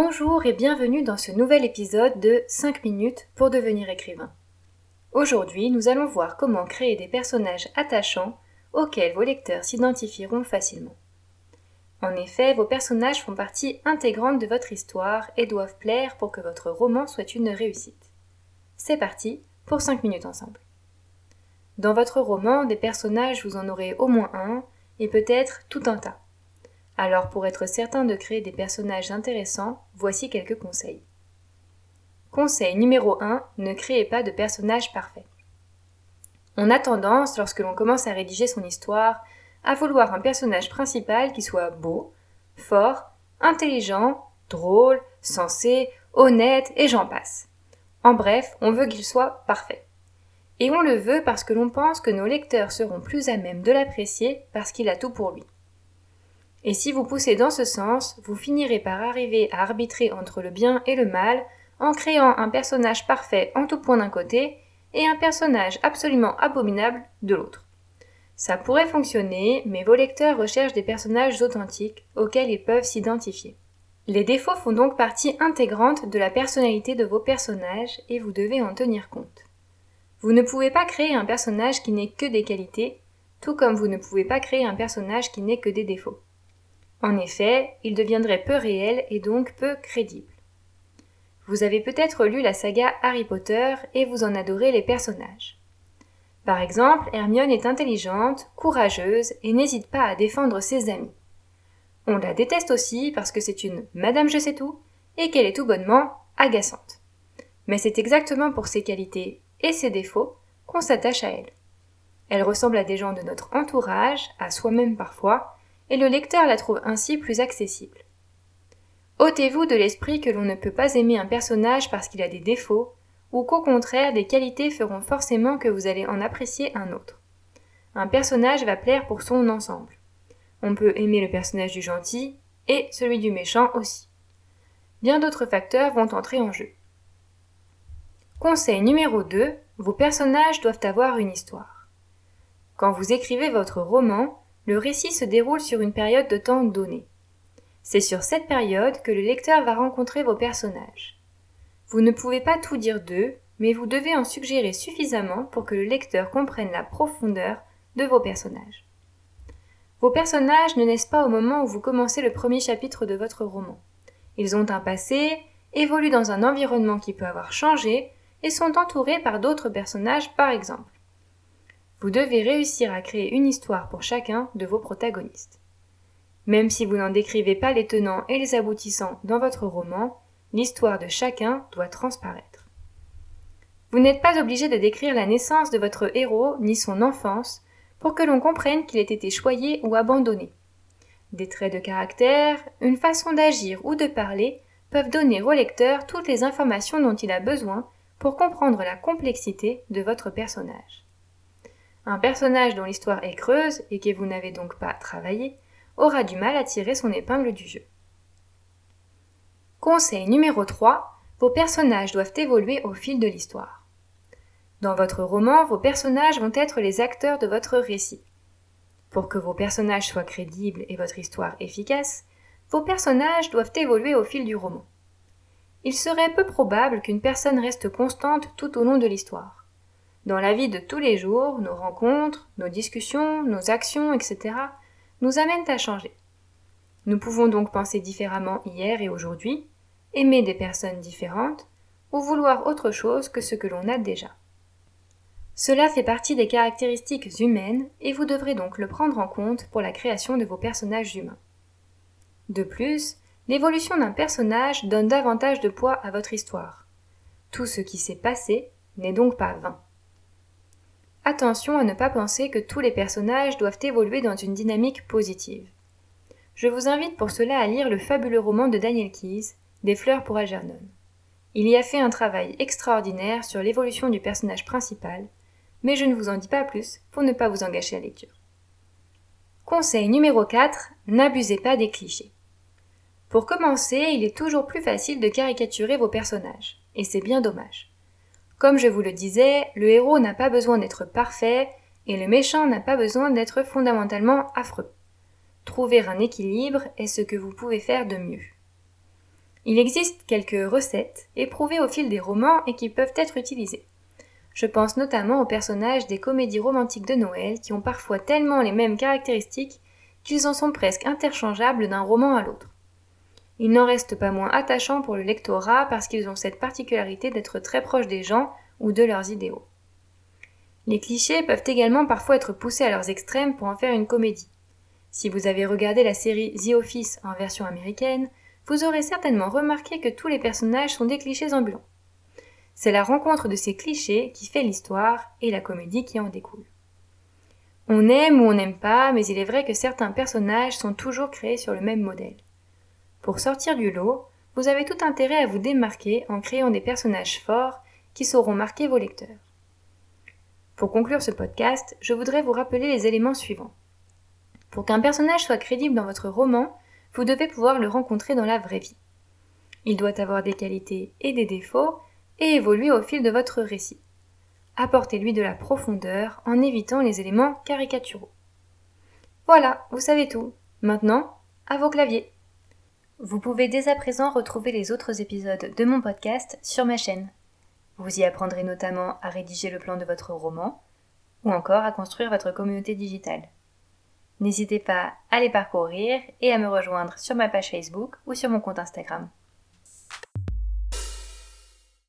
Bonjour et bienvenue dans ce nouvel épisode de 5 minutes pour devenir écrivain. Aujourd'hui, nous allons voir comment créer des personnages attachants auxquels vos lecteurs s'identifieront facilement. En effet, vos personnages font partie intégrante de votre histoire et doivent plaire pour que votre roman soit une réussite. C'est parti pour 5 minutes ensemble. Dans votre roman, des personnages, vous en aurez au moins un, et peut-être tout un tas. Alors pour être certain de créer des personnages intéressants, voici quelques conseils. Conseil numéro 1, ne créez pas de personnages parfaits. On a tendance, lorsque l'on commence à rédiger son histoire, à vouloir un personnage principal qui soit beau, fort, intelligent, drôle, sensé, honnête, et j'en passe. En bref, on veut qu'il soit parfait. Et on le veut parce que l'on pense que nos lecteurs seront plus à même de l'apprécier parce qu'il a tout pour lui. Et si vous poussez dans ce sens, vous finirez par arriver à arbitrer entre le bien et le mal en créant un personnage parfait en tout point d'un côté et un personnage absolument abominable de l'autre. Ça pourrait fonctionner, mais vos lecteurs recherchent des personnages authentiques auxquels ils peuvent s'identifier. Les défauts font donc partie intégrante de la personnalité de vos personnages et vous devez en tenir compte. Vous ne pouvez pas créer un personnage qui n'ait que des qualités, tout comme vous ne pouvez pas créer un personnage qui n'ait que des défauts. En effet, il deviendrait peu réel et donc peu crédible. Vous avez peut-être lu la saga Harry Potter et vous en adorez les personnages. Par exemple, Hermione est intelligente, courageuse et n'hésite pas à défendre ses amis. On la déteste aussi parce que c'est une Madame je sais tout et qu'elle est tout bonnement agaçante. Mais c'est exactement pour ses qualités et ses défauts qu'on s'attache à elle. Elle ressemble à des gens de notre entourage, à soi-même parfois, et le lecteur la trouve ainsi plus accessible. Ôtez-vous de l'esprit que l'on ne peut pas aimer un personnage parce qu'il a des défauts, ou qu'au contraire des qualités feront forcément que vous allez en apprécier un autre. Un personnage va plaire pour son ensemble. On peut aimer le personnage du gentil et celui du méchant aussi. Bien d'autres facteurs vont entrer en jeu. Conseil numéro 2, vos personnages doivent avoir une histoire. Quand vous écrivez votre roman, le récit se déroule sur une période de temps donnée. C'est sur cette période que le lecteur va rencontrer vos personnages. Vous ne pouvez pas tout dire d'eux, mais vous devez en suggérer suffisamment pour que le lecteur comprenne la profondeur de vos personnages. Vos personnages ne naissent pas au moment où vous commencez le premier chapitre de votre roman. Ils ont un passé, évoluent dans un environnement qui peut avoir changé, et sont entourés par d'autres personnages par exemple. Vous devez réussir à créer une histoire pour chacun de vos protagonistes. Même si vous n'en décrivez pas les tenants et les aboutissants dans votre roman, l'histoire de chacun doit transparaître. Vous n'êtes pas obligé de décrire la naissance de votre héros ni son enfance pour que l'on comprenne qu'il ait été choyé ou abandonné. Des traits de caractère, une façon d'agir ou de parler peuvent donner au lecteur toutes les informations dont il a besoin pour comprendre la complexité de votre personnage. Un personnage dont l'histoire est creuse et que vous n'avez donc pas travaillé aura du mal à tirer son épingle du jeu. Conseil numéro 3. Vos personnages doivent évoluer au fil de l'histoire. Dans votre roman, vos personnages vont être les acteurs de votre récit. Pour que vos personnages soient crédibles et votre histoire efficace, vos personnages doivent évoluer au fil du roman. Il serait peu probable qu'une personne reste constante tout au long de l'histoire. Dans la vie de tous les jours, nos rencontres, nos discussions, nos actions, etc., nous amènent à changer. Nous pouvons donc penser différemment hier et aujourd'hui, aimer des personnes différentes, ou vouloir autre chose que ce que l'on a déjà. Cela fait partie des caractéristiques humaines et vous devrez donc le prendre en compte pour la création de vos personnages humains. De plus, l'évolution d'un personnage donne davantage de poids à votre histoire. Tout ce qui s'est passé n'est donc pas vain. Attention à ne pas penser que tous les personnages doivent évoluer dans une dynamique positive. Je vous invite pour cela à lire le fabuleux roman de Daniel Keyes, Des fleurs pour Algernon. Il y a fait un travail extraordinaire sur l'évolution du personnage principal, mais je ne vous en dis pas plus pour ne pas vous engager à la lecture. Conseil numéro 4. N'abusez pas des clichés. Pour commencer, il est toujours plus facile de caricaturer vos personnages, et c'est bien dommage. Comme je vous le disais, le héros n'a pas besoin d'être parfait et le méchant n'a pas besoin d'être fondamentalement affreux. Trouver un équilibre est ce que vous pouvez faire de mieux. Il existe quelques recettes éprouvées au fil des romans et qui peuvent être utilisées. Je pense notamment aux personnages des comédies romantiques de Noël qui ont parfois tellement les mêmes caractéristiques qu'ils en sont presque interchangeables d'un roman à l'autre. Ils n'en restent pas moins attachants pour le lectorat parce qu'ils ont cette particularité d'être très proches des gens ou de leurs idéaux. Les clichés peuvent également parfois être poussés à leurs extrêmes pour en faire une comédie. Si vous avez regardé la série The Office en version américaine, vous aurez certainement remarqué que tous les personnages sont des clichés ambulants. C'est la rencontre de ces clichés qui fait l'histoire et la comédie qui en découle. On aime ou on n'aime pas, mais il est vrai que certains personnages sont toujours créés sur le même modèle. Pour sortir du lot, vous avez tout intérêt à vous démarquer en créant des personnages forts qui sauront marquer vos lecteurs. Pour conclure ce podcast, je voudrais vous rappeler les éléments suivants. Pour qu'un personnage soit crédible dans votre roman, vous devez pouvoir le rencontrer dans la vraie vie. Il doit avoir des qualités et des défauts et évoluer au fil de votre récit. Apportez-lui de la profondeur en évitant les éléments caricaturaux. Voilà, vous savez tout. Maintenant, à vos claviers. Vous pouvez dès à présent retrouver les autres épisodes de mon podcast sur ma chaîne. Vous y apprendrez notamment à rédiger le plan de votre roman ou encore à construire votre communauté digitale. N'hésitez pas à les parcourir et à me rejoindre sur ma page Facebook ou sur mon compte Instagram.